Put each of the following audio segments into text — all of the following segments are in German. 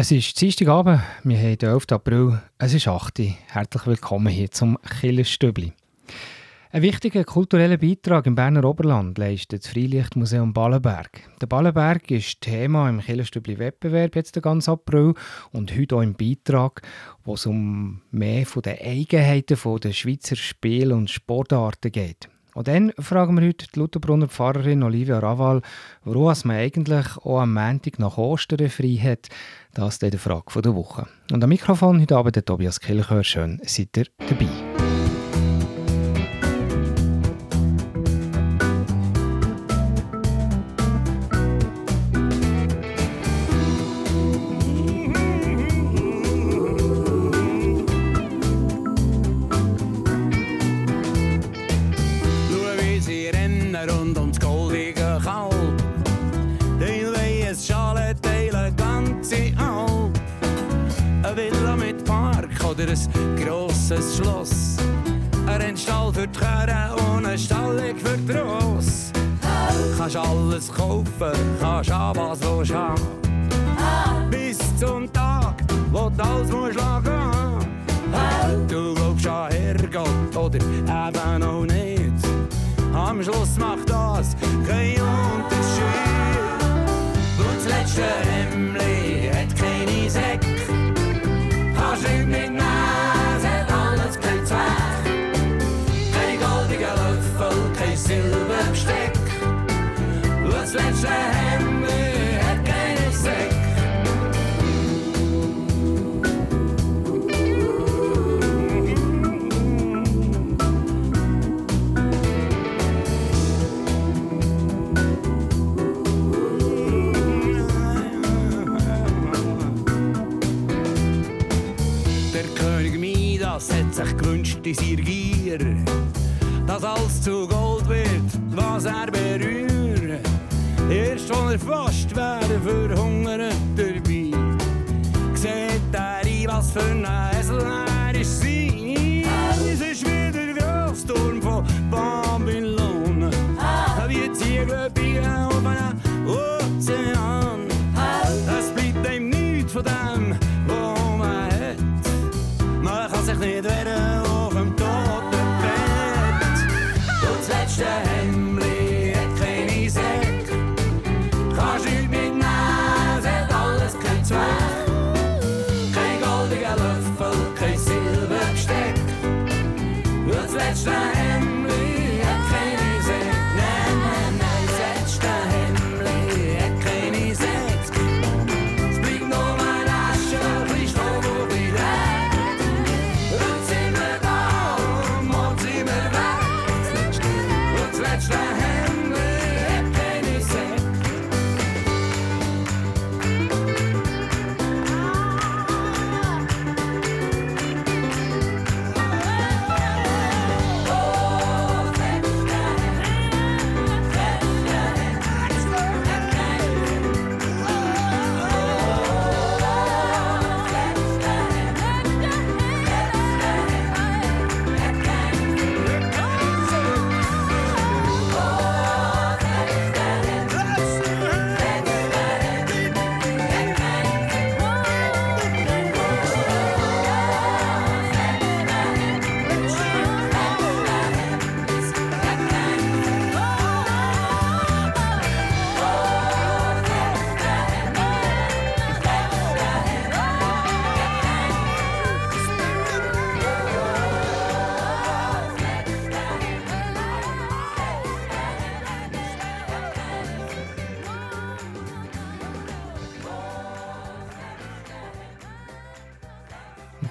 Es ist Dienstagabend, wir haben den 11. April, es ist 8. Herzlich willkommen hier zum Killerstübli. Ein wichtiger kultureller Beitrag im Berner Oberland leistet das Freilichtmuseum Ballenberg. Der Ballenberg ist Thema im Killerstübli Wettbewerb jetzt den ganzen April und heute auch im Beitrag, wo es um mehr von den Eigenheiten der Schweizer Spiel- und Sportarten geht. Und dann fragen wir heute die Lutherbrunner Pfarrerin Olivia Raval, warum man eigentlich auch am Montag nach Ostern frei hat. Das ist die Frage der Woche. Und am Mikrofon heute Abend der Tobias Kilchör. Schön, seid ihr dabei.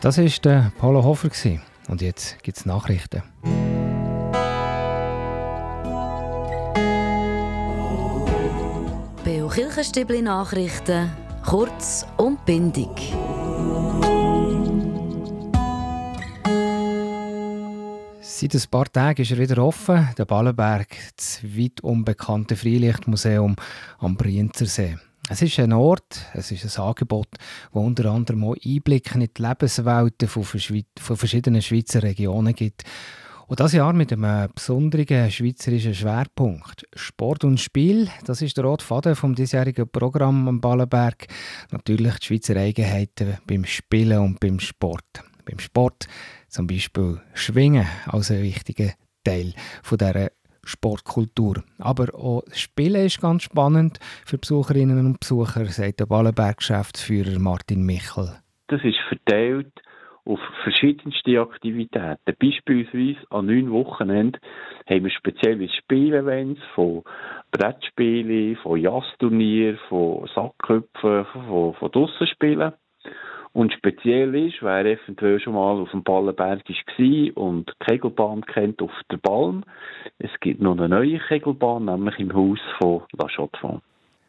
Das war der Paulo Hofer. Und jetzt gibt es Nachrichten. Beo Kirchenstübli Nachrichten, kurz und bindig. Seit ein paar Tagen ist er wieder offen, der Ballenberg, das weit unbekannte Freilichtmuseum am Brienzersee. Es ist ein Ort, es ist ein Angebot, das unter anderem auch Einblicke in die Lebenswelten von, von verschiedenen Schweizer Regionen gibt Und das Jahr mit einem besonderen schweizerischen Schwerpunkt. Sport und Spiel, das ist der rote Faden vom diesjährigen Programm am Ballenberg. Natürlich die Schweizer Eigenheiten beim Spielen und beim Sport. Beim Sport zum Beispiel Schwingen als ein wichtiger Teil von dieser Sportkultur. Aber auch Spielen ist ganz spannend für Besucherinnen und Besucher, sagt der Ballenberg-Geschäftsführer Martin Michel. Das ist verteilt auf verschiedenste Aktivitäten. Beispielsweise an neun Wochenenden haben wir spezielle Spielevents von Brettspielen, von Jazzturnieren, von Sackköpfen, von, von Dussenspielen. Und speziell ist, wer eventuell schon mal auf dem Ballenberg war und die Kegelbahn kennt auf der Balm, es gibt noch eine neue Kegelbahn, nämlich im Haus von La Chaux-de-Fonds.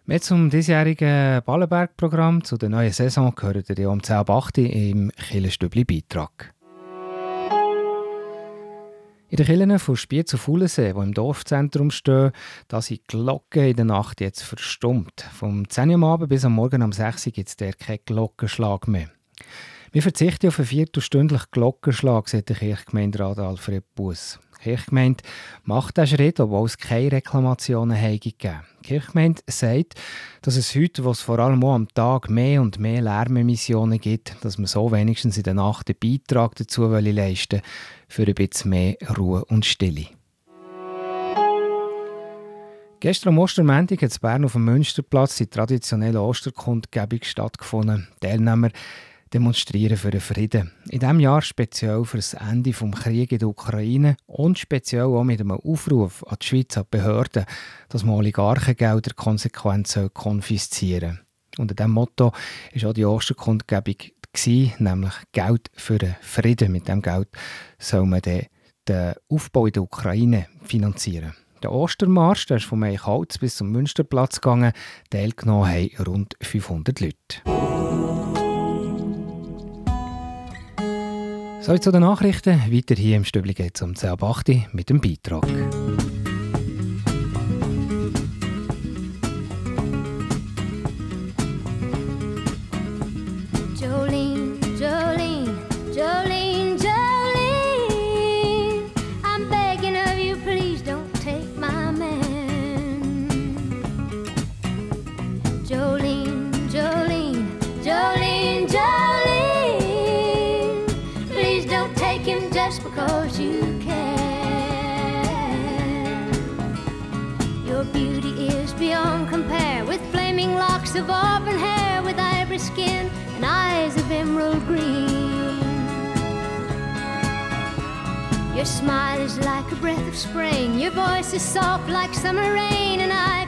Mehr zum diesjährigen Ballenberg-Programm, zu der neuen Saison, gehört ihr um 10.08 Uhr im Killenstübli-Beitrag. In den Kirchen von Spiez zu Fuhlensee, die im Dorfzentrum stehen, da sind die Glocken in der Nacht jetzt verstummt. Vom 10 Uhr am Abend bis am Morgen um 6 Uhr gibt es der keinen Glockenschlag mehr. Wir verzichten auf einen viertelstündlichen Glockenschlag, sagt der Kirchgemeinderat Alfred Bus. Die Kirchgemeinde macht diesen Schritt, obwohl es keine Reklamationen gegeben Die Kirchgemeinde sagt, dass es heute, wo es vor allem auch am Tag mehr und mehr Lärmemissionen gibt, dass man so wenigstens in der Nacht einen Beitrag dazu leisten für ein bisschen mehr Ruhe und Stille. Gestern am Ostermäntig hat in Bern auf dem Münsterplatz die traditionelle Osterkundgebung stattgefunden. Teilnehmer demonstrieren für den Frieden. In diesem Jahr speziell für das Ende des Krieges in der Ukraine und speziell auch mit einem Aufruf an die Schweiz, an die Behörden, dass man Oligarchengelder konsequent konfiszieren soll. Unter diesem Motto war auch die Osterkundgebung, nämlich Geld für den Frieden. Mit dem Geld soll man den, den Aufbau in der Ukraine finanzieren. Der Ostermarsch der ist von Eichholz bis zum Münsterplatz gegangen. Teilgenommen haben rund 500 Leute. So, zu den Nachrichten. Weiter hier im Stübli geht es um 10.08 mit dem Beitrag. Of auburn hair with ivory skin and eyes of emerald green. Your smile is like a breath of spring, your voice is soft like summer rain, and I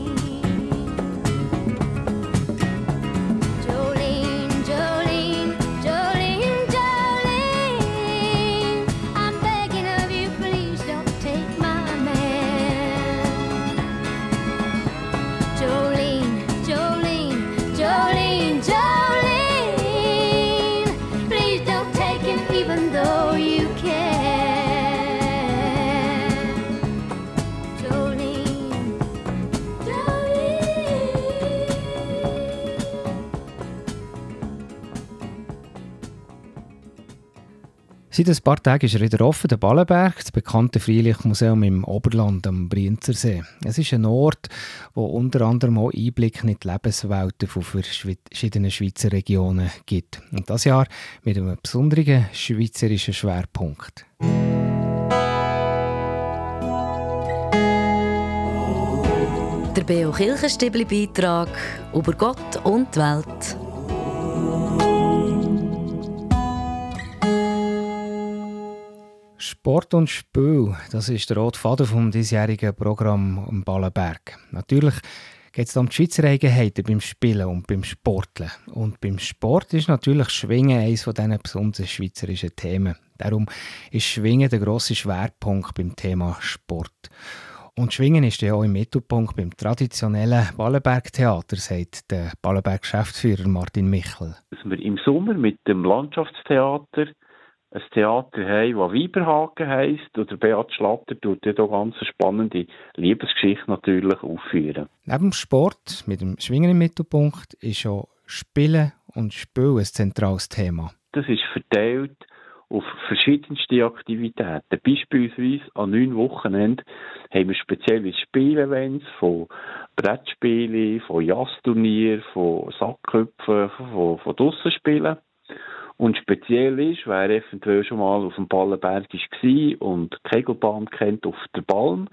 Seit ein paar Tagen ist er wieder offen, der Ballenberg, das bekannte Freilichtmuseum im Oberland am Brienzersee. Es ist ein Ort, wo unter anderem auch Einblick in die Lebenswelten von verschiedenen Schweizer Regionen gibt. Und das Jahr mit einem besonderen schweizerischen Schwerpunkt. Der Beo Kirchenstibli Beitrag über Gott und die Welt. Sport und Spiel, das ist der rote Faden vom diesjährigen Programm am Ballenberg. Natürlich geht es um die Schweizer Eigenheiten beim Spielen und beim Sporteln. Und beim Sport ist natürlich Schwingen eines von diesen besonderen schweizerischen Themen. Darum ist Schwingen der grosse Schwerpunkt beim Thema Sport. Und Schwingen ist ja auch im Mittelpunkt beim traditionellen Ballenberg-Theater, sagt der Ballenberg-Geschäftsführer Martin Michel. Dass wir im Sommer mit dem Landschaftstheater ein Theater haben, das Weiberhaken heisst. Und der Beat Schlatter tut da ganz spannende Liebesgeschichte natürlich aufführen. Neben dem Sport mit dem Schwingen im Mittelpunkt ist auch Spielen und Spiel ein zentrales Thema. Das ist verteilt auf verschiedenste Aktivitäten. Beispielsweise an neun Wochenenden haben wir spezielle Spielevents von Brettspielen, von Jazzturnieren, von Sackköpfen, von, von Dussenspielen. Und speziell ist, wer eventuell schon mal auf dem Ballenberg war und die Kegelbahn kennt auf der Balm,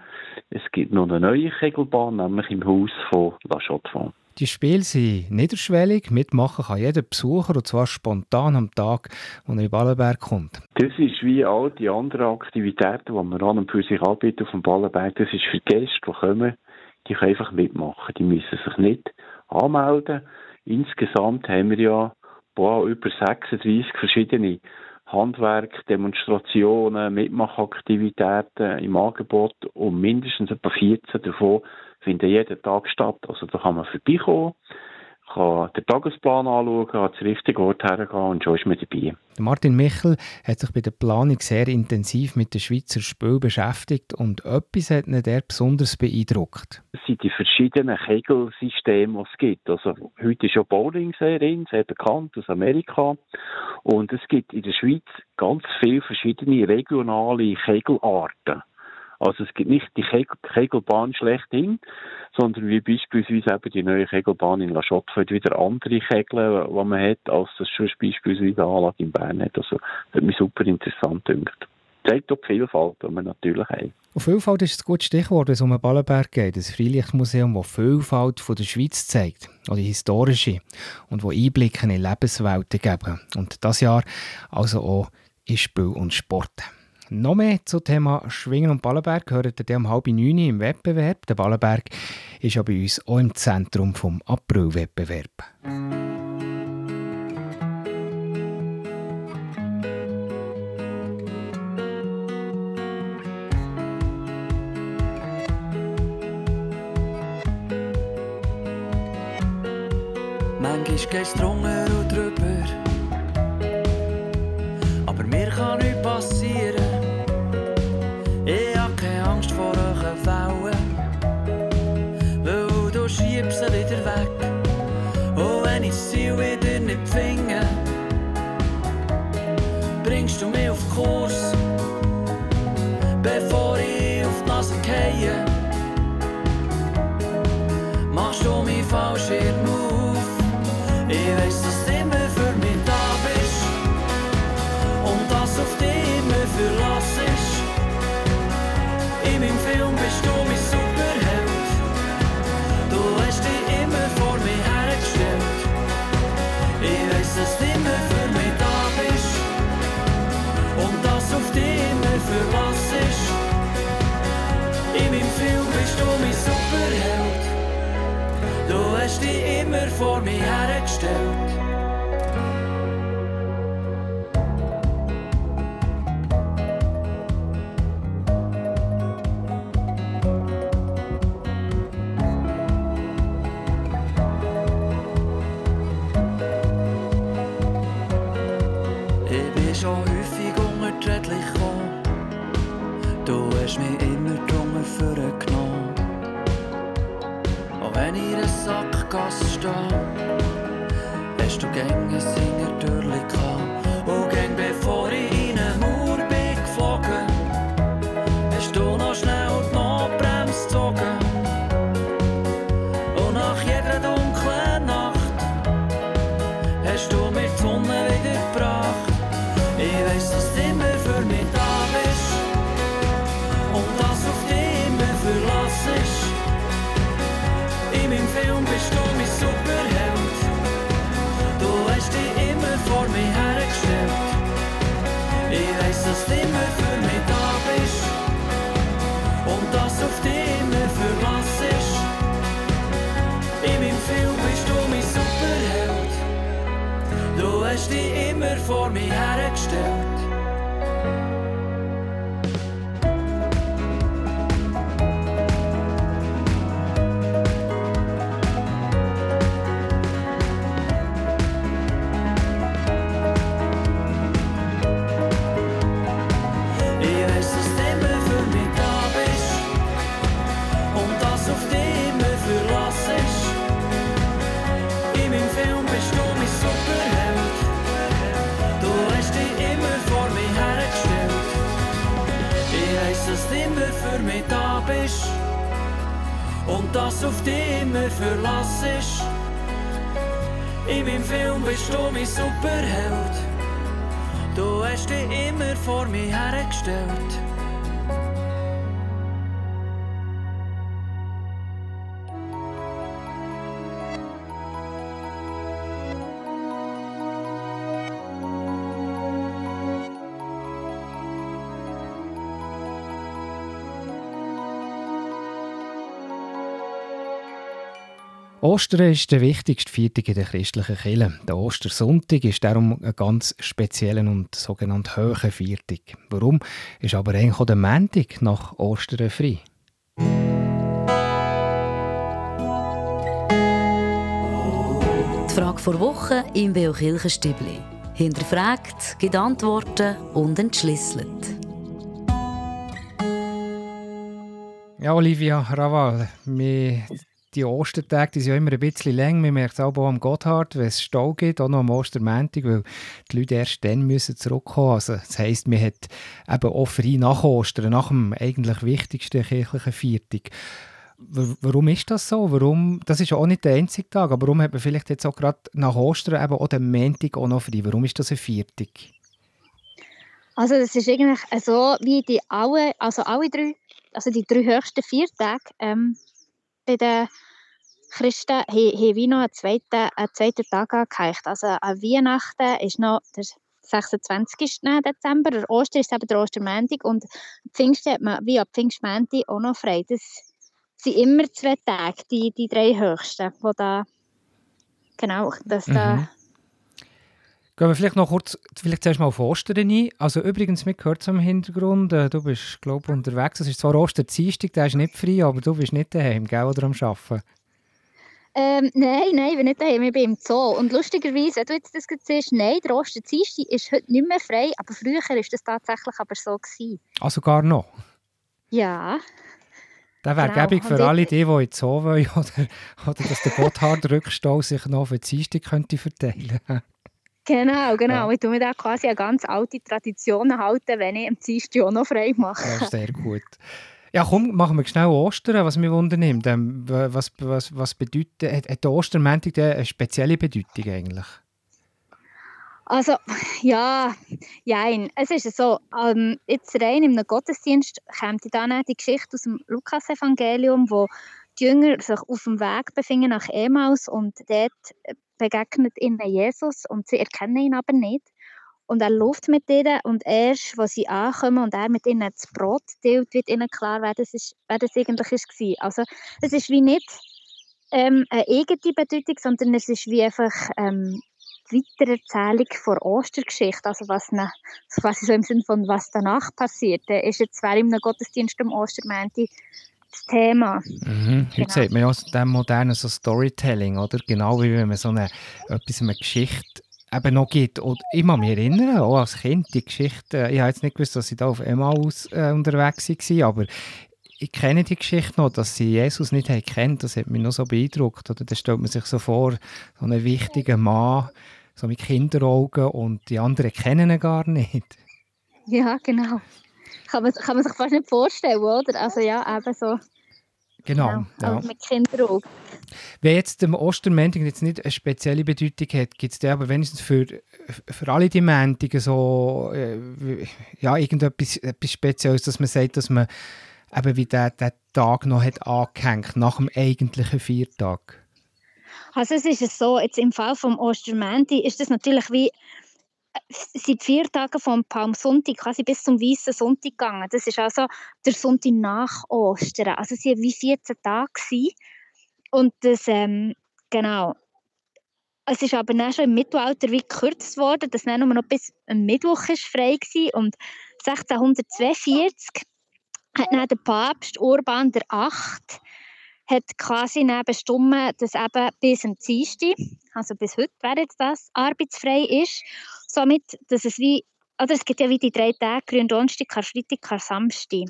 es gibt noch eine neue Kegelbahn, nämlich im Haus von La Chaux-de-Fonds. Die Spiele sind niederschwellig, mitmachen kann jeder Besucher und zwar spontan am Tag, wo er in den Ballenberg kommt. Das ist wie all die anderen Aktivitäten, die wir an und für sich anbieten auf dem Ballenberg. Das ist für Gäste, die kommen, die können einfach mitmachen. Die müssen sich nicht anmelden. Insgesamt haben wir ja boah, über 36 verschiedene Handwerk, Demonstrationen, Mitmachaktivitäten im Angebot und mindestens etwa 14 davon finden jeden Tag statt. Also da kann man vorbeikommen, kann den Tagesplan anschauen, kann zum richtigen Ort hergehen und schon ist man dabei. Martin Michel hat sich bei der Planung sehr intensiv mit dem Schweizer Spiel beschäftigt und etwas hat ihn der besonders beeindruckt. Es sind die verschiedenen Kegelsysteme, die es gibt. Also heute ist ja Bowling sehr in, sehr bekannt aus Amerika und es gibt in der Schweiz ganz viele verschiedene regionale Kegelarten. Also es gibt nicht die Kegelbahn schlechthin, sondern wie beispielsweise eben die neue Kegelbahn in La Chotte wieder andere Kegel, die man hat, als das schon beispielsweise eine Anlage in Bern hat. Also das hat mich super interessant gedacht. Zeigt auch die Vielfalt, die wir natürlich haben. Und Vielfalt ist ein gutes Stichwort, wenn es um den Ballenberg geht. Ein Freilichtmuseum, das Vielfalt von der Schweiz zeigt, auch die historische, und wo Einblicke in Lebenswelten geben. Und das Jahr also auch in Spiel und Sport. Noch mehr zum Thema Schwingen und Ballenberg hört ihr um halb neun im Wettbewerb. Der Ballenberg ist ja bei uns auch im Zentrum des April-Wettbewerb. Manchmal geht es drunter und drüber, Ostern ist der wichtigste Feiertag in der christlichen Kirche. Der Ostersonntag ist darum ein ganz spezieller und sogenannt hoher Feiertag. Warum ist aber eigentlich auch der Montag nach Ostern frei? Die Frage vor Woche im Beo Kirchenstübli. Hinterfragt, gibt Antworten und entschlüsselt. Ja, Olivia Raval, wir, die Ostertage die sind ja immer ein bisschen länger. Man merkt es auch am Gotthard, wenn es Stau gibt, auch noch am Ostermäntig, weil die Leute erst dann müssen zurückkommen müssen. Also, das heisst, man hat eben auch frei nach Ostern, nach dem eigentlich wichtigsten kirchlichen Viertag. Warum ist das so? Warum, das ist auch nicht der einzige Tag, aber warum hat man vielleicht jetzt auch gerade nach Ostern eben auch den Montag auch noch frei? Warum ist das ein Viertag? Also das ist eigentlich so, wie die alle, also alle drei, also die drei höchsten Viertage ähm, bei den Christen haben, haben wie noch einen zweiten, einen zweiten Tag angehängt. Also an Weihnachten ist noch der 26. Dezember, der Ostern ist eben der Ostermäntig und Pfingsten hat man wie am Pfingstmäntig auch noch frei. Das sind immer zwei Tage, die, die drei höchsten, wo da genau, das da Mhm. Gehen wir vielleicht noch kurz, vielleicht zuerst mal auf Ostern ein. Also übrigens, mir gehört es im Hintergrund, äh, du bist, glaube ich, unterwegs. Es ist zwar Osterdienstag, der ist nicht frei, aber du bist nicht daheim, gell, oder am Arbeiten. Ähm, nein, nein, ich bin nicht daheim, ich bin im Zoo. Und lustigerweise, wenn du jetzt das gerade siehst, nein, der Osterdienstag ist heute nicht mehr frei, aber früher war das tatsächlich aber so. Gewesen. Also gar noch. Ja, Das wäre Genau, gäbig für alle die, die in den Zoo wollen, oder, oder dass der Gotthard-Rückstau sich noch für die Dienstag könnte verteilen genau, genau. Ja. Ich tue mir da quasi an ganz alte Traditionen halten, wenn ich am Dienstag auch noch frei mache. Das ist sehr gut. Ja, komm, machen wir schnell Ostern, was mich wundernimmt. Ähm, wa- was, was, was bedeutet, hat, hat Ostermäntig eine spezielle Bedeutung eigentlich? Also, ja, jein. Es ist so, ähm, jetzt rein im Gottesdienst kommt dann die Geschichte aus dem Lukas-Evangelium, wo die Jünger sich auf dem Weg befinden nach Emaus und dort begegnet ihnen Jesus und sie erkennen ihn aber nicht. Und er läuft mit ihnen und erst, als sie ankommen und er mit ihnen das Brot teilt, wird ihnen klar, wer das, ist, wer das eigentlich war. Also es ist wie nicht ähm, eine eigene Bedeutung, sondern es ist wie einfach ähm, die Weitererzählung der Ostergeschichte. Also was so quasi so im Sinne von was danach passiert. Ist jetzt wäre im Gottesdienst am Ostermänti das Thema. Mhm. Heute Genau. sagt man ja aus dem modernen so Storytelling, oder? Genau wie wenn man so eine, etwas, eine Geschichte eben noch gibt. Und ich kann mich erinnern, auch als Kind, die Geschichte, äh, ich habe jetzt nicht gewusst, dass sie da auf Emmaus äh, unterwegs waren, aber ich kenne die Geschichte noch, dass sie Jesus nicht kennt, das hat mich noch so beeindruckt. Oder? Da stellt man sich so vor, so einen wichtigen Mann, so mit Kinderaugen und die anderen kennen ihn gar nicht. Ja, genau. Kann man, kann man sich fast nicht vorstellen, oder? Also ja, eben so. Genau. Genau. ja. Aber mit Kinderaugen. Wenn jetzt der Ostermäntig jetzt nicht eine spezielle Bedeutung hat, gibt es aber wenigstens für, für alle die Mäntige so äh, ja, irgendetwas etwas Spezielles, dass man sagt, dass man eben wie der, der Tag noch hat angehängt, nach dem eigentlichen Viertag. Also es ist so, jetzt im Fall vom Ostermänti ist das natürlich wie sind vier Tage vom Palmsonntag quasi bis zum Weißen Sonntag gegangen. Das ist also der Sonntag nach Ostern. Also es waren wie 14 Tage. Gewesen. Und das, ähm, genau. es ist aber dann schon im Mittelalter wie gekürzt worden, dass dann nur noch bis am Mittwoch ist frei war. Und 1642 hat dann der Papst Urban VIII hat quasi dann bestimmt, dass eben bis am Dienstag, also bis heute jetzt das, arbeitsfrei ist. Somit, dass es wie, oder es gibt ja wie die drei Tage, Grün, Donnerstag, Karfreitag, Samstag.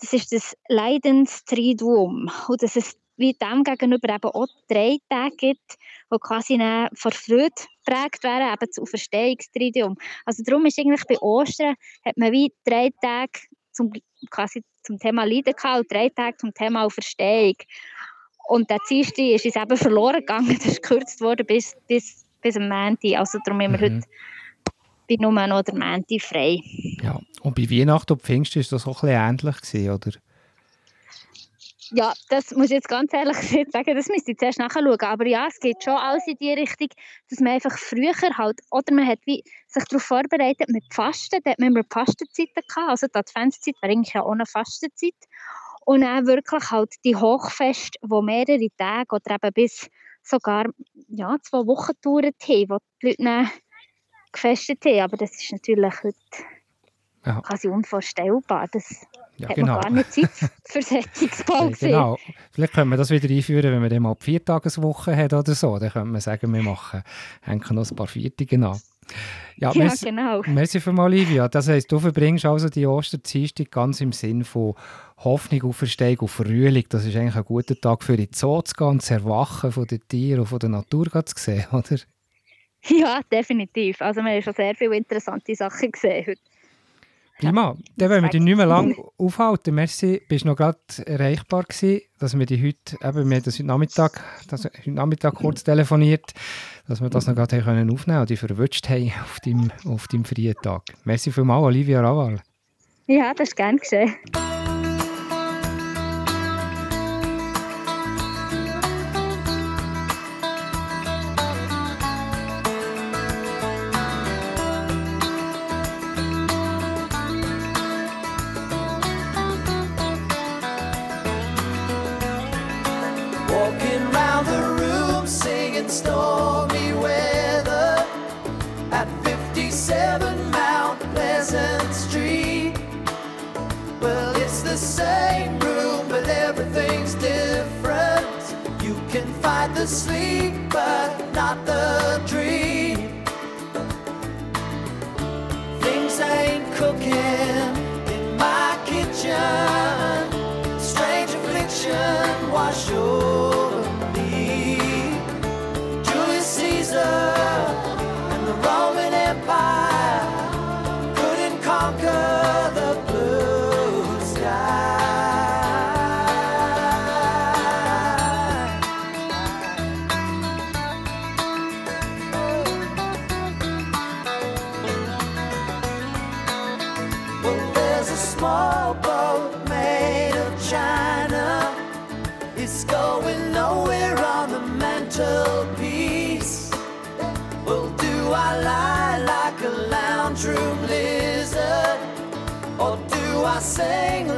Das ist das Leidenstriduum. Und dass es wie dem gegenüber eben auch drei Tage gibt, die quasi von Freude geprägt werden, eben zu Verstehungstridium. Also darum ist eigentlich bei Ostern, hat man wie drei Tage zum, quasi zum Thema Leiden gehabt und drei Tage zum Thema Verstehung. Und der Dienstag ist uns eben verloren gegangen, das ist gekürzt worden bis, bis, bis am Montag. Also darum haben wir mhm. heute bin nur noch der Montag frei. Ja, und bei Weihnachten und Pfingsten war das auch ein bisschen ähnlich, gewesen, oder? Ja, das muss ich jetzt ganz ehrlich sagen, das müsste ich zuerst nachschauen. Aber ja, es geht schon alles in die Richtung, dass man einfach früher halt, oder man hat wie sich darauf vorbereitet mit Fasten, da hat man immer Fastenzeiten gehabt, also die Adventszeit war eigentlich ja ohne Fastenzeit. Und dann wirklich halt die Hochfeste, wo mehrere Tage oder eben bis sogar ja, zwei Wochen gedauert haben, wo die Leute dann gefestet haben. Aber das ist natürlich heute ja. quasi unvorstellbar. Das ja, hat genau. man gar nicht Zeit für Sättigungsbau ja, Genau. Vielleicht können wir das wieder einführen, wenn man dann mal Viertageswoche hat oder so. Dann könnte man sagen, wir machen, hängen noch ein paar Viertige an. Ja, ja merci, genau. Merci für mal, Olivia. Das heisst, du verbringst also die Osterzeitung ganz im Sinn von Hoffnung auf Verstehung, auf Frühling. Das ist eigentlich ein guter Tag für die Zoo zu gehen, zu erwachen von den Tieren und von der Natur zu sehen, oder? Ja, definitiv. Also wir haben schon sehr viele interessante Sachen gesehen heute. Prima. Dann wollen wir dich nicht mehr lange aufhalten. Merci, bist noch gerade erreichbar gewesen, dass wir dich heute, eben, wir haben das heute Nachmittag, das heute Nachmittag kurz telefoniert, dass wir das noch gerade aufnehmen können und dich verwünscht haben auf deinem, auf deinem freien Tag. Merci vielmals, Olivia Raval. Ja, das ist gerne geschehen. Sleep, sing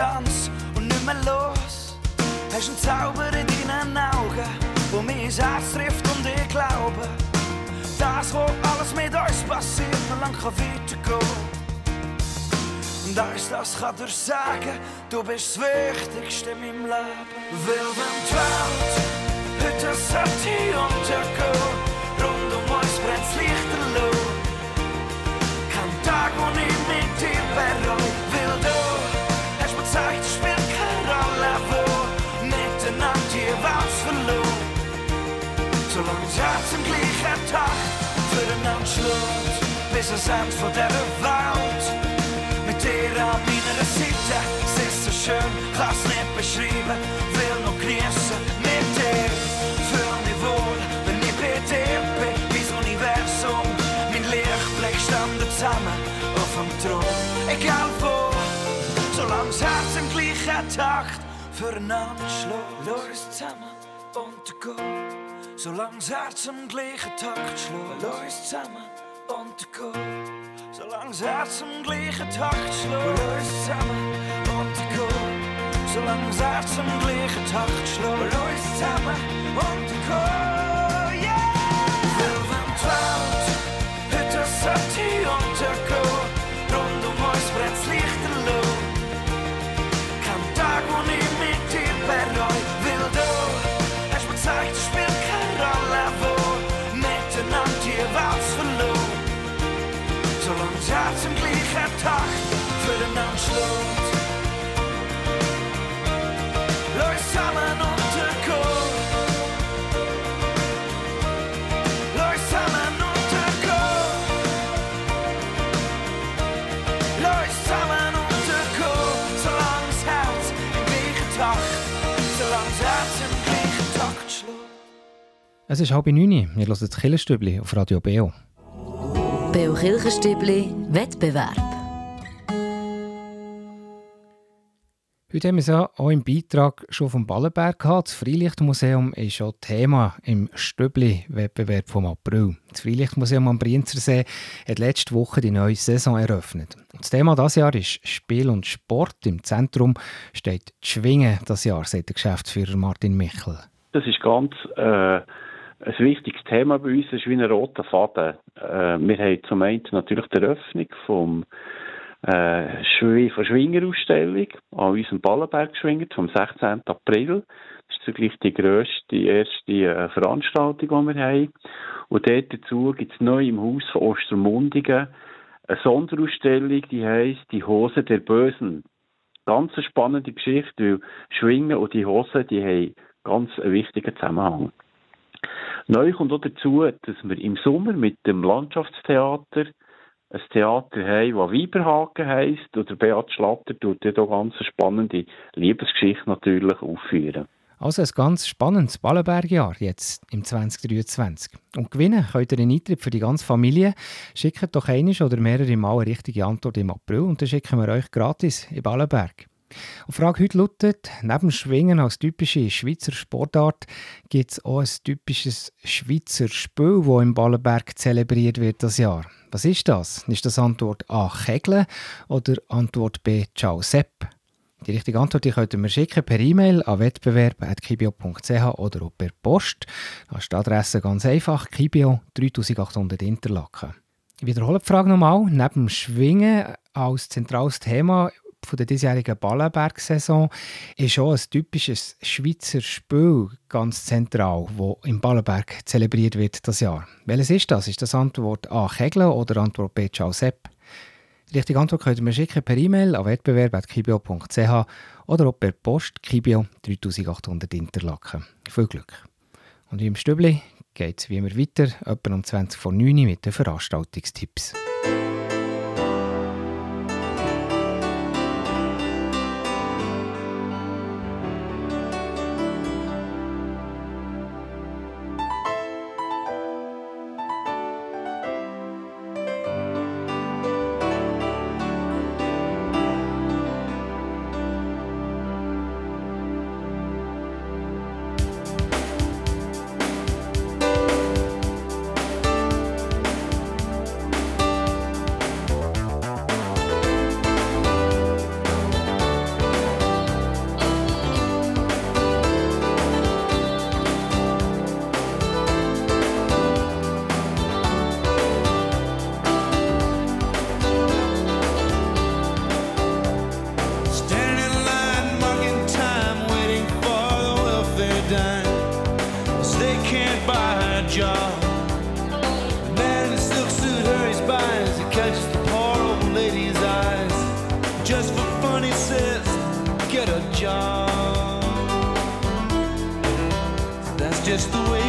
ganz und nicht mehr los. Hast einen Zauber in deinen Augen, wo mir ins Herz trifft und ich glaube, das, wo alles mit uns passiert, noch lang kann weitergehen. Und alles das kann dir sagen, du bist das Wichtigste in meinem Leben. Weil wenn die Welt heute sollte untergehen, rund um uns brennt's Lichterloh. Kein Tag, wo ich mit dir bereue, dir an meiner Seite, es ist so schön, kann's nicht beschreiben, will noch genießen mit dir. Fühl mich wohl, wenn ich bei dir bin, wie das Universum, mein Lichtblick standen zusammen auf dem Thron. Egal wo, solange das Herz im gleichen Takt füreinander schlägt, lass uns zusammen untergehen. Solange das Herz im gleichen Takt schlägt, lass uns zusammen untergehen. Solange das Herz im gleichen Takt schlägt, lass uns zusammen untergehen. Solange das Herz im gleichen Takt schlägt, lass uns zusammen Es ist halb neun. Wir hören das Killerstübli auf Radio Beo. Beo Kirchenstübli Wettbewerb. Heute haben wir es ja auch im Beitrag schon vom Ballenberg gehabt. Das Freilichtmuseum ist schon Thema im Stübli-Wettbewerb vom April. Das Freilichtmuseum am Brienzersee hat letzte Woche die neue Saison eröffnet. Und das Thema dieses Jahr ist Spiel und Sport. Im Zentrum steht die Schwingen das Jahr, sagt der Geschäftsführer Martin Michel. Das ist ganz äh, ein wichtiges Thema bei uns. Ist wie ein roter Faden. Äh, wir haben zum einen natürlich die Eröffnung vom äh, von Schwingerausstellung an unserem Ballenberg geschwingert vom 16. April. Das ist zugleich die grösste, erste äh, Veranstaltung, die wir haben. Und dort dazu gibt es neu im Haus von Ostermundigen eine Sonderausstellung, die heisst «Die Hose der Bösen». Ganz eine spannende Geschichte, weil Schwingen und die Hose, die haben ganz einen wichtigen Zusammenhang. Neu kommt auch dazu, dass wir im Sommer mit dem Landschaftstheater ein Theater haben, das Weiberhaken heisst. Und der Beat Schlatter tut hier ganz spannende Liebesgeschichte natürlich aufführen. Also ein ganz spannendes Ballenbergjahr jetzt im 2023. Und gewinnen könnt ihr einen Eintritt für die ganze Familie. Schickt doch eine oder mehrere Mal eine richtige Antwort im April und dann schicken wir euch gratis in Ballenberg. Die Frage heute lautet, neben Schwingen als typische Schweizer Sportart gibt es auch ein typisches Schweizer Spiel, das im Ballenberg zelebriert wird das Jahr. Was ist das? Ist das Antwort A. Kegeln oder Antwort B. Ciao Sepp? Die richtige Antwort die könnt ihr mir schicken per E-Mail an wettbewerb.kibio.ch oder auch per Post. Da ist die Adresse ganz einfach, Kibio 3800 Interlaken. Ich wiederhole die Frage nochmal. Neben Schwingen als zentrales Thema von der diesjährigen Ballenberg-Saison ist auch ein typisches Schweizer Spiel ganz zentral, wo im Ballenberg zelebriert wird das Jahr. Welches ist das? Ist das Antwort A. Kegeln oder Antwort B. Ciao Sepp? Die richtige Antwort könnt ihr mir schicken per E-Mail an wettbewerb.kibio.ch oder auch per Post Kibio 3800 Interlaken. Viel Glück! Und wie im Stübli geht es wie immer weiter, etwa um 20 vor 9 Uhr mit den Veranstaltungstipps. It's the way.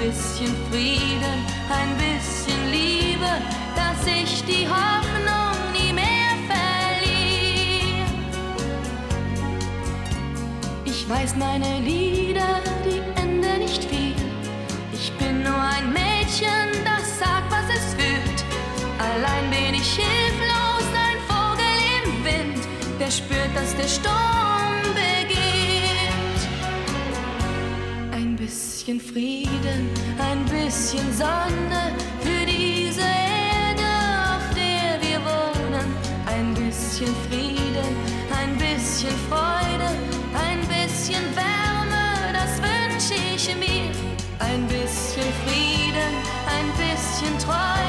Bisschen Frieden, ein bisschen Liebe, dass ich die Hoffnung nie mehr verliere. Ich weiß meine Lieder, die enden nicht viel. Ich bin nur ein Mädchen, das sagt, was es fühlt. Allein bin ich hilflos, ein Vogel im Wind, der spürt, dass der Sturm bisschen Frieden, ein bisschen Sonne für diese Erde, auf der wir wohnen. Ein bisschen Frieden, ein bisschen Freude, ein bisschen Wärme, das wünsche ich mir. Ein bisschen Frieden, ein bisschen Träumen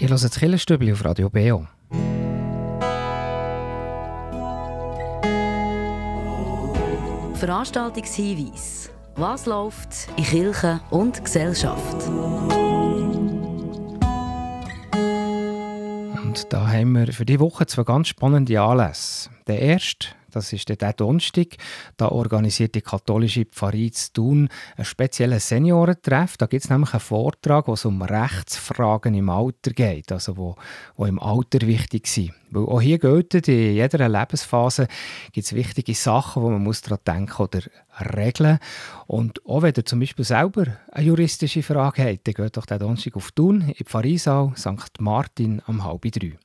Ihr hört das Killerstübli auf Radio Beo. Veranstaltungshinweis. Was läuft in Kirche und Gesellschaft? Und da haben wir für diese Woche zwei ganz spannende Anlässe. Der erste, das ist der Donnerstag, da organisiert die katholische Pfarrei zu Thun einen speziellen Seniorentreff. Da gibt es nämlich einen Vortrag, wo es um Rechtsfragen im Alter geht, also wo, wo im Alter wichtig sind. Weil auch hier gilt, in jeder Lebensphase gibt es wichtige Sachen, wo man muss daran denken oder regeln Und auch wenn ihr zum Beispiel selber eine juristische Frage habt, dann geht doch der Donnerstag auf Thun, in Pfarreisaal St. Martin am halb drei.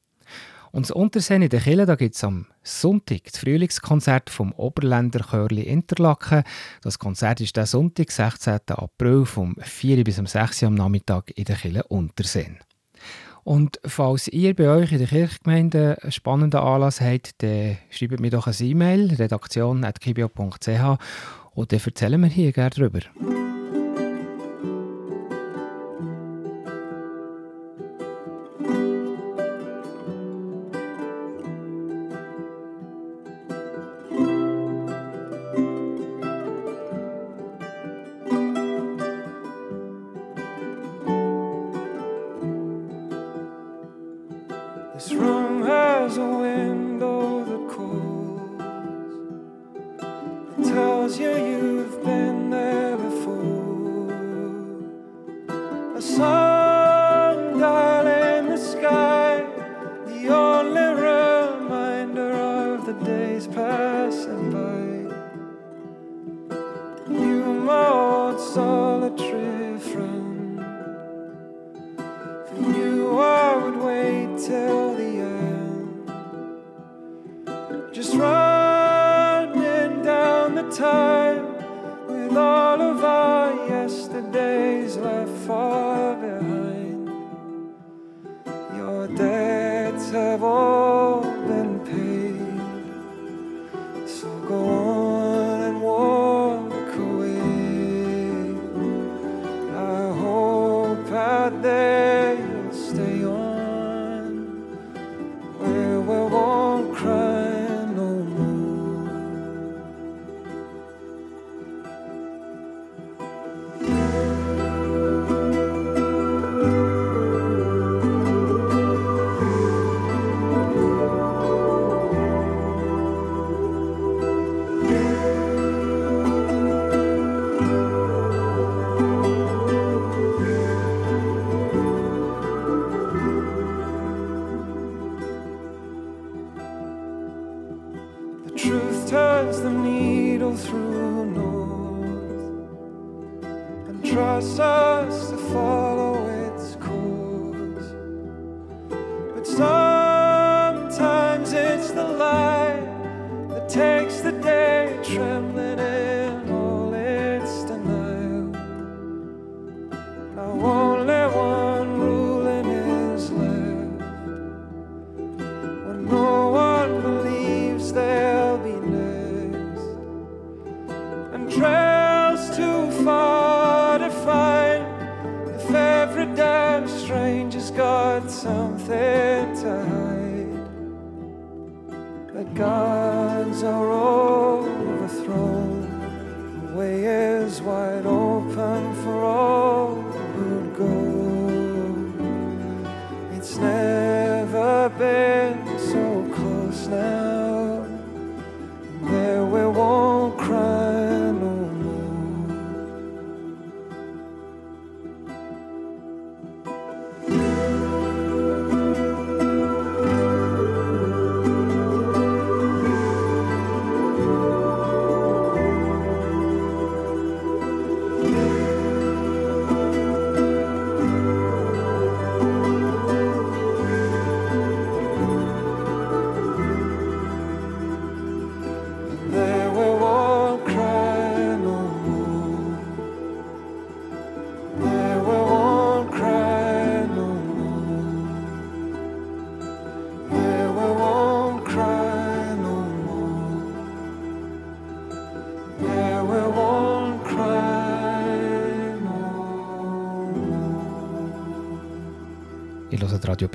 Und das Unterseen in der Kille, da gibt es am Sonntag das Frühlingskonzert vom Oberländer Chörli Interlaken. Das Konzert ist der Sonntag, 16. April, vom 4 bis um 6 Uhr am Nachmittag in der Kille Unterseen. Und falls ihr bei euch in der Kirchgemeinde einen spannenden Anlass habt, dann schreibt mir doch eine E-Mail, redaktion.kibio.ch und dann erzählen wir hier gerne darüber.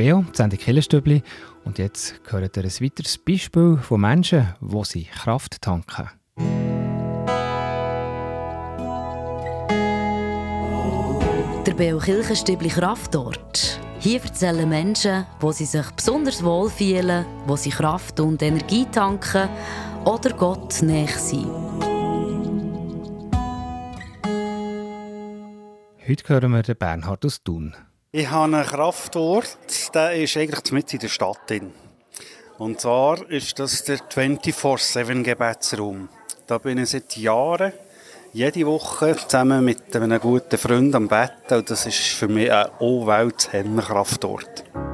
Beo, die Sendung Killerstübli. Und jetzt gehört ihr ein weiteres Beispiel von Menschen, die sie Kraft tanken. Der Beo Kirchenstübli Kraftort. Hier erzählen Menschen, wo sie sich besonders wohlfühlen, wo sie Kraft und Energie tanken oder Gott näher sind. Heute hören wir Bernhard aus Thun. Ich habe einen Kraftort, der ist eigentlich mitten in der Stadt. Drin. Und zwar ist das der 24-7-Gebetsraum. Da bin ich seit Jahren, jede Woche, zusammen mit einem guten Freund am Bett. Und das ist für mich ein Anwaltshemmkraftort. Kraftort.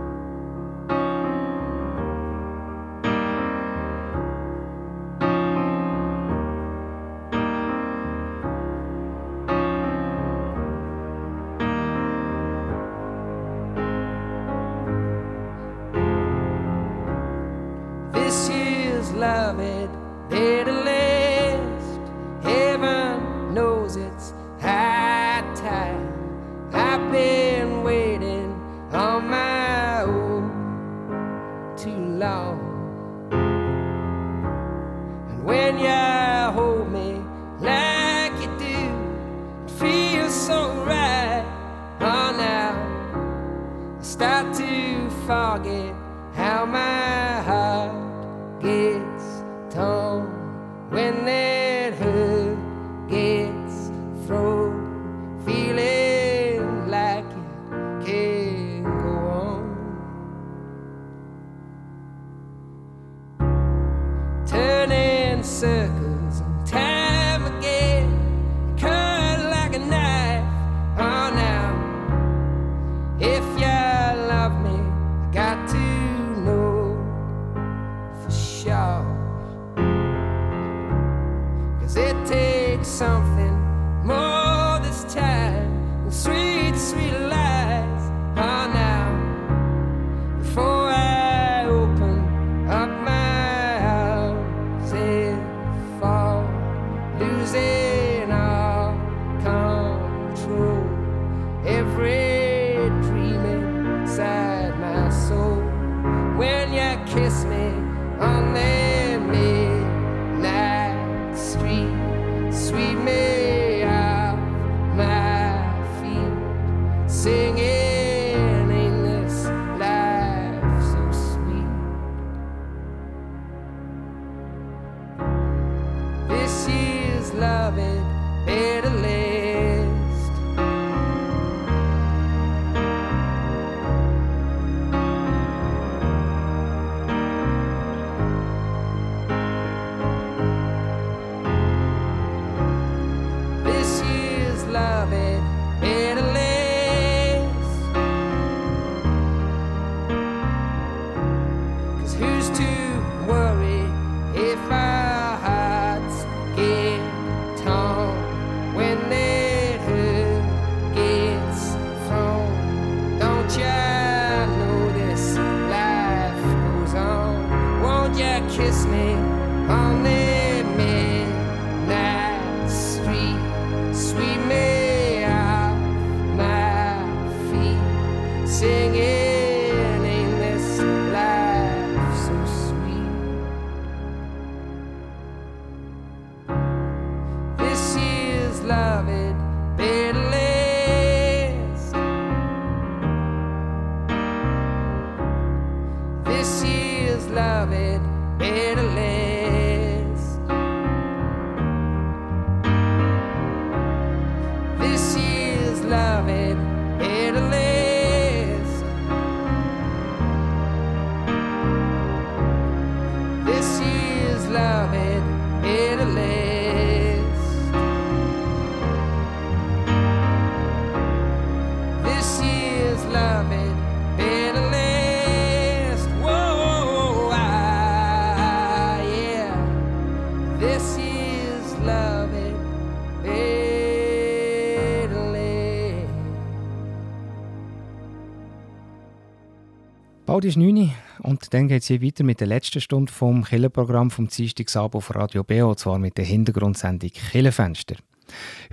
Bald ist 9 Uhr und dann geht es hier weiter mit der letzten Stunde vom Killenprogramm vom Dienstagsabend auf Radio BO, und zwar mit der Hintergrundsendung Killenfenster.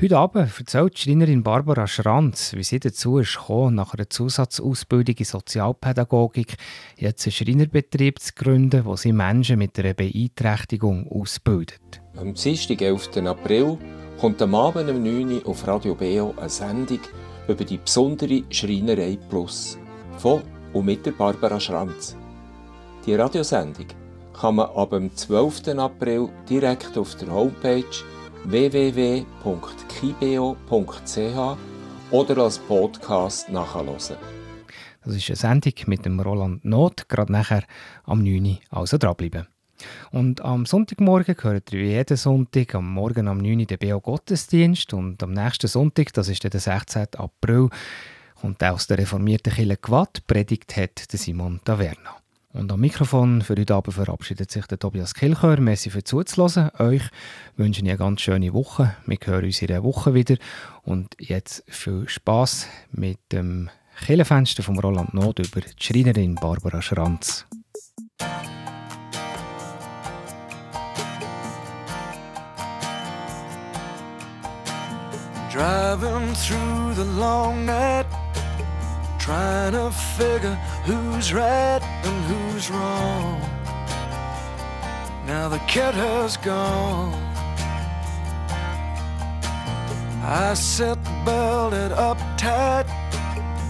Heute Abend erzählt Schreinerin Barbara Schranz, wie sie dazu ist gekommen, nach einer Zusatzausbildung in Sozialpädagogik jetzt einen Schreinerbetrieb zu gründen, wo sie Menschen mit einer Beeinträchtigung ausbildet. Am Dienstag, 11. April, kommt am Abend um 9 Uhr auf Radio BO eine Sendung über die besondere Schreinerei Plus von und mit der Barbara Schranz. Die Radiosendung kann man ab dem 12. April direkt auf der Homepage www.kibeo.ch oder als Podcast nachhören. Das ist eine Sendung mit dem Roland Not, gerade nachher am 9 Uhr, also dranbleiben. Und am Sonntagmorgen gehört ihr wie jeden Sonntag am Morgen am 9 Uhr der BO Gottesdienst und am nächsten Sonntag, das ist der 16. April, kommt aus der reformierten Kirche Gwatt, predigt hat der Simon Taverna. Und am Mikrofon für heute Abend verabschiedet sich der Tobias Kilchör. Merci für zuzuhören. Euch wünsche ich eine ganz schöne Woche. Wir hören uns in der Woche wieder. Und jetzt viel Spaß mit dem Killenfenster von Roland Not über die Schreinerin Barbara Schranz. Driving through the long night, trying to figure who's right and who's wrong. Now the cat has gone. I the belted up tight,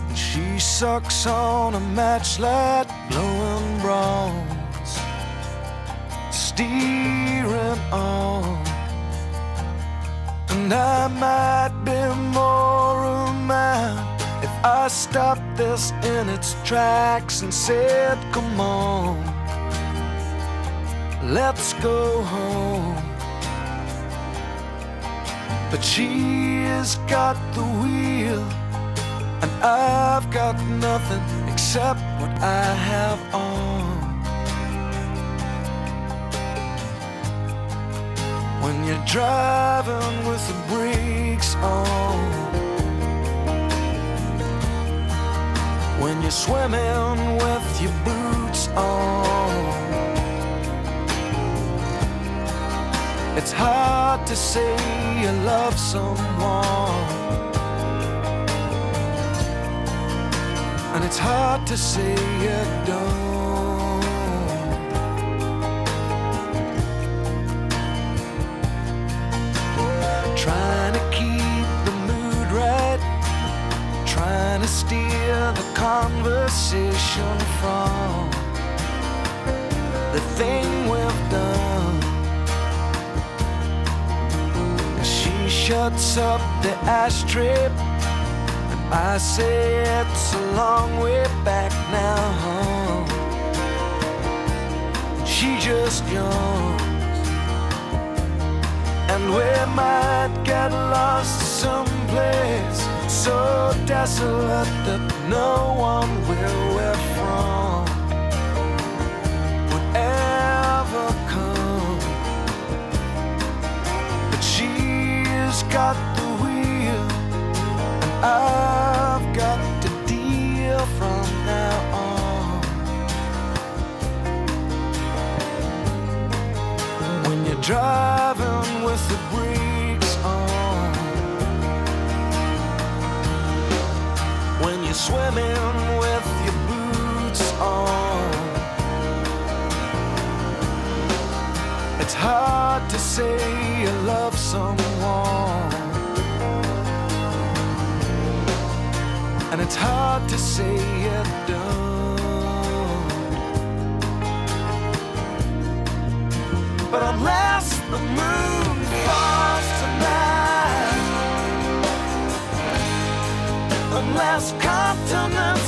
and she sucks on a match matchlight, blowing bronze, steering on. And I might be more a man if I stopped this in its tracks and said, Come on, let's go home. But she's got the wheel, and I've got nothing except what I have on. when you're driving with the brakes on. When you're swimming with your boots on. It's hard to say you love someone And it's hard to say you don't. Conversation from the thing we've done. She shuts up the ashtray, and I say it's a long way back now. She just yawns, and we might get lost someplace so desolate that no one where I've got to deal from now on. When you're driving with the brakes on, when you're swimming with your boots on. It's hard to say you love someone. And it's hard to say you don't. But unless the moon falls tonight, unless continents